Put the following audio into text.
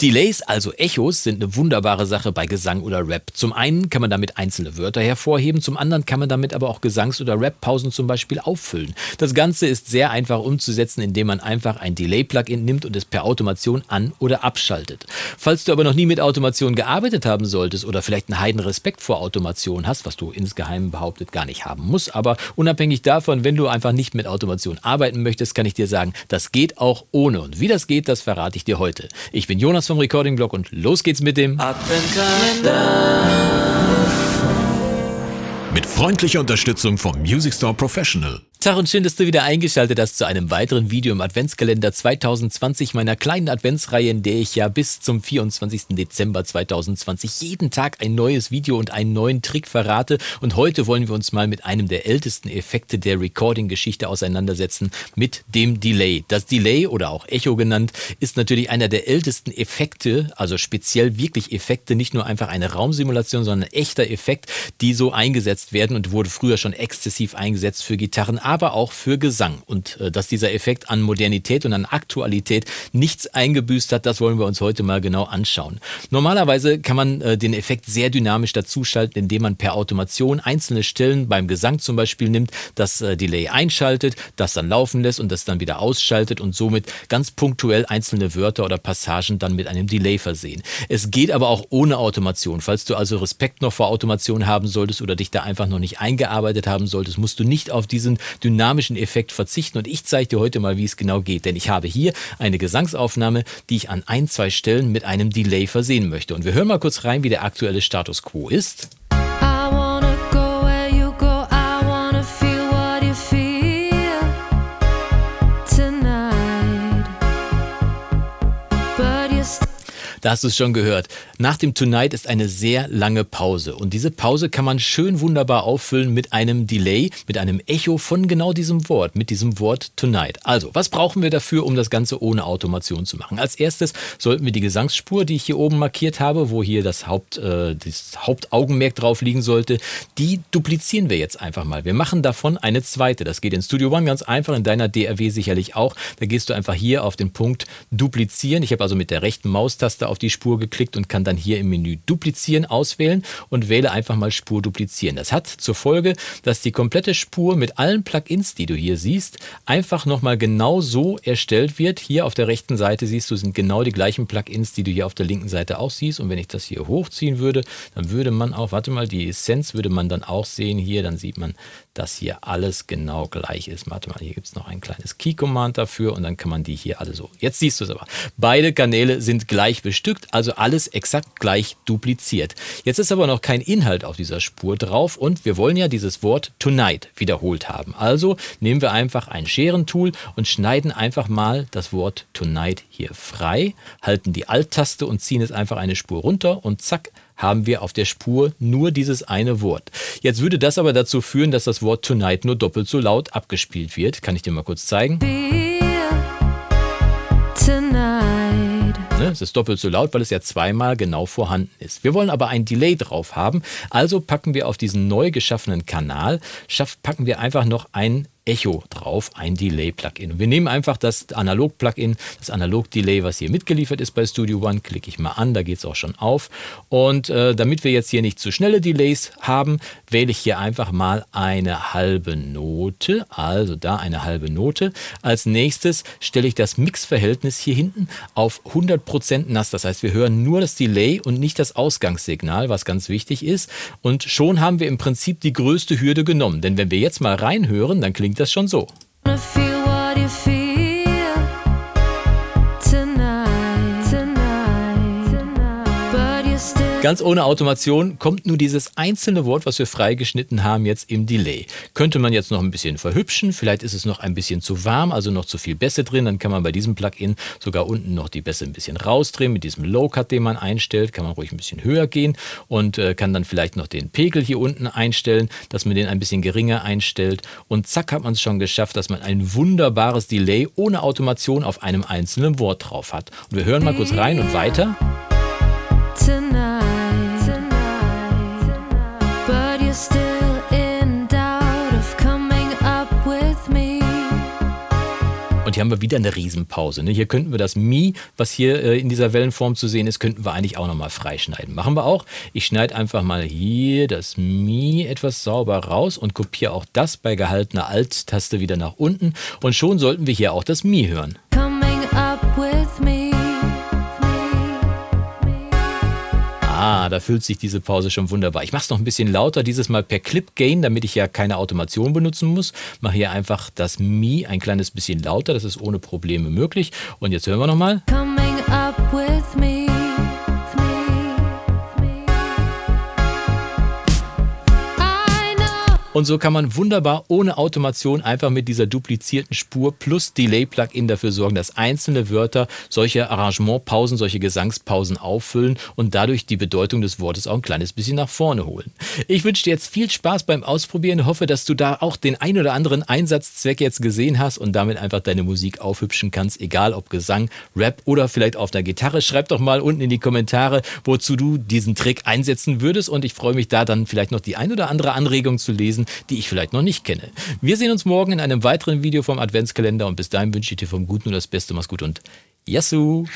Delays, also Echos, sind eine wunderbare Sache bei Gesang oder Rap. Zum einen kann man damit einzelne Wörter hervorheben, zum anderen kann man damit aber auch Gesangs- oder Rap-Pausen zum Beispiel auffüllen. Das Ganze ist sehr einfach umzusetzen, indem man einfach ein Delay-Plugin nimmt und es per Automation an- oder abschaltet. Falls du aber noch nie mit Automation gearbeitet haben solltest oder vielleicht einen heiden Respekt vor Automation hast, was du insgeheim behauptet gar nicht haben musst, aber unabhängig davon, wenn du einfach nicht mit Automation arbeiten möchtest, kann ich dir sagen, das geht auch ohne. Und wie das geht, das verrate ich dir heute. Ich bin Jonas vom Recording Blog und los geht's mit dem Adventkalender. Mit freundlicher Unterstützung vom Music Store Professional. Tag und schön, dass du wieder eingeschaltet hast zu einem weiteren Video im Adventskalender 2020, meiner kleinen Adventsreihe, in der ich ja bis zum 24. Dezember 2020 jeden Tag ein neues Video und einen neuen Trick verrate. Und heute wollen wir uns mal mit einem der ältesten Effekte der Recording-Geschichte auseinandersetzen, mit dem Delay. Das Delay oder auch Echo genannt, ist natürlich einer der ältesten Effekte, also speziell wirklich Effekte, nicht nur einfach eine Raumsimulation, sondern ein echter Effekt, die so eingesetzt werden und wurde früher schon exzessiv eingesetzt für Gitarren aber auch für Gesang. Und äh, dass dieser Effekt an Modernität und an Aktualität nichts eingebüßt hat, das wollen wir uns heute mal genau anschauen. Normalerweise kann man äh, den Effekt sehr dynamisch dazuschalten, indem man per Automation einzelne Stellen beim Gesang zum Beispiel nimmt, das äh, Delay einschaltet, das dann laufen lässt und das dann wieder ausschaltet und somit ganz punktuell einzelne Wörter oder Passagen dann mit einem Delay versehen. Es geht aber auch ohne Automation. Falls du also Respekt noch vor Automation haben solltest oder dich da einfach noch nicht eingearbeitet haben solltest, musst du nicht auf diesen dynamischen Effekt verzichten. Und ich zeige dir heute mal, wie es genau geht. Denn ich habe hier eine Gesangsaufnahme, die ich an ein, zwei Stellen mit einem Delay versehen möchte. Und wir hören mal kurz rein, wie der aktuelle Status quo ist. Da hast du es schon gehört. Nach dem Tonight ist eine sehr lange Pause. Und diese Pause kann man schön wunderbar auffüllen mit einem Delay, mit einem Echo von genau diesem Wort, mit diesem Wort Tonight. Also, was brauchen wir dafür, um das Ganze ohne Automation zu machen? Als erstes sollten wir die Gesangsspur, die ich hier oben markiert habe, wo hier das, Haupt, äh, das Hauptaugenmerk drauf liegen sollte, die duplizieren wir jetzt einfach mal. Wir machen davon eine zweite. Das geht in Studio One ganz einfach, in deiner DRW sicherlich auch. Da gehst du einfach hier auf den Punkt duplizieren. Ich habe also mit der rechten Maustaste auf die Spur geklickt und kann dann hier im Menü Duplizieren auswählen und wähle einfach mal Spur duplizieren. Das hat zur Folge, dass die komplette Spur mit allen Plugins, die du hier siehst, einfach nochmal genau so erstellt wird. Hier auf der rechten Seite siehst du, sind genau die gleichen Plugins, die du hier auf der linken Seite auch siehst. Und wenn ich das hier hochziehen würde, dann würde man auch, warte mal, die Essenz würde man dann auch sehen hier. Dann sieht man, dass hier alles genau gleich ist. Warte mal, hier gibt es noch ein kleines Key-Command dafür und dann kann man die hier alle so. Jetzt siehst du es aber. Beide Kanäle sind gleich bestimmt bestückt, also alles exakt gleich dupliziert. Jetzt ist aber noch kein Inhalt auf dieser Spur drauf und wir wollen ja dieses Wort tonight wiederholt haben. Also nehmen wir einfach ein Scherentool und schneiden einfach mal das Wort tonight hier frei, halten die Alt-Taste und ziehen es einfach eine Spur runter und zack, haben wir auf der Spur nur dieses eine Wort. Jetzt würde das aber dazu führen, dass das Wort tonight nur doppelt so laut abgespielt wird. Kann ich dir mal kurz zeigen? Ne? Es ist doppelt so laut, weil es ja zweimal genau vorhanden ist. Wir wollen aber ein Delay drauf haben, also packen wir auf diesen neu geschaffenen Kanal, packen wir einfach noch ein Echo drauf, ein Delay-Plugin. Wir nehmen einfach das Analog-Plugin, das Analog-Delay, was hier mitgeliefert ist bei Studio One, klicke ich mal an, da geht es auch schon auf. Und äh, damit wir jetzt hier nicht zu schnelle Delays haben, wähle ich hier einfach mal eine halbe Note, also da eine halbe Note. Als nächstes stelle ich das Mixverhältnis hier hinten auf 100% nass, das heißt, wir hören nur das Delay und nicht das Ausgangssignal, was ganz wichtig ist. Und schon haben wir im Prinzip die größte Hürde genommen, denn wenn wir jetzt mal reinhören, dann klingt das schon so. Ganz ohne Automation kommt nur dieses einzelne Wort, was wir freigeschnitten haben, jetzt im Delay. Könnte man jetzt noch ein bisschen verhübschen, vielleicht ist es noch ein bisschen zu warm, also noch zu viel Bässe drin, dann kann man bei diesem Plugin sogar unten noch die Bässe ein bisschen rausdrehen. Mit diesem Low Cut, den man einstellt, kann man ruhig ein bisschen höher gehen und äh, kann dann vielleicht noch den Pegel hier unten einstellen, dass man den ein bisschen geringer einstellt und zack hat man es schon geschafft, dass man ein wunderbares Delay ohne Automation auf einem einzelnen Wort drauf hat. Und wir hören mal kurz rein und weiter. Und hier haben wir wieder eine Riesenpause. Ne? Hier könnten wir das Mi, was hier äh, in dieser Wellenform zu sehen ist, könnten wir eigentlich auch nochmal freischneiden. Machen wir auch. Ich schneide einfach mal hier das Mi etwas sauber raus und kopiere auch das bei gehaltener Alt-Taste wieder nach unten. Und schon sollten wir hier auch das Mi hören. Ah, da fühlt sich diese Pause schon wunderbar. Ich mache es noch ein bisschen lauter, dieses Mal per Clip Gain, damit ich ja keine Automation benutzen muss. Mache hier einfach das Mi ein kleines bisschen lauter, das ist ohne Probleme möglich. Und jetzt hören wir nochmal. Coming up with me. Und so kann man wunderbar ohne Automation einfach mit dieser duplizierten Spur plus Delay-Plugin dafür sorgen, dass einzelne Wörter solche Arrangementpausen, solche Gesangspausen auffüllen und dadurch die Bedeutung des Wortes auch ein kleines bisschen nach vorne holen. Ich wünsche dir jetzt viel Spaß beim Ausprobieren, hoffe, dass du da auch den ein oder anderen Einsatzzweck jetzt gesehen hast und damit einfach deine Musik aufhübschen kannst, egal ob Gesang, Rap oder vielleicht auf der Gitarre. Schreib doch mal unten in die Kommentare, wozu du diesen Trick einsetzen würdest und ich freue mich da dann vielleicht noch die ein oder andere Anregung zu lesen lesen, die ich vielleicht noch nicht kenne. Wir sehen uns morgen in einem weiteren Video vom Adventskalender und bis dahin wünsche ich dir vom Guten nur das Beste. Mach's gut und Yassou!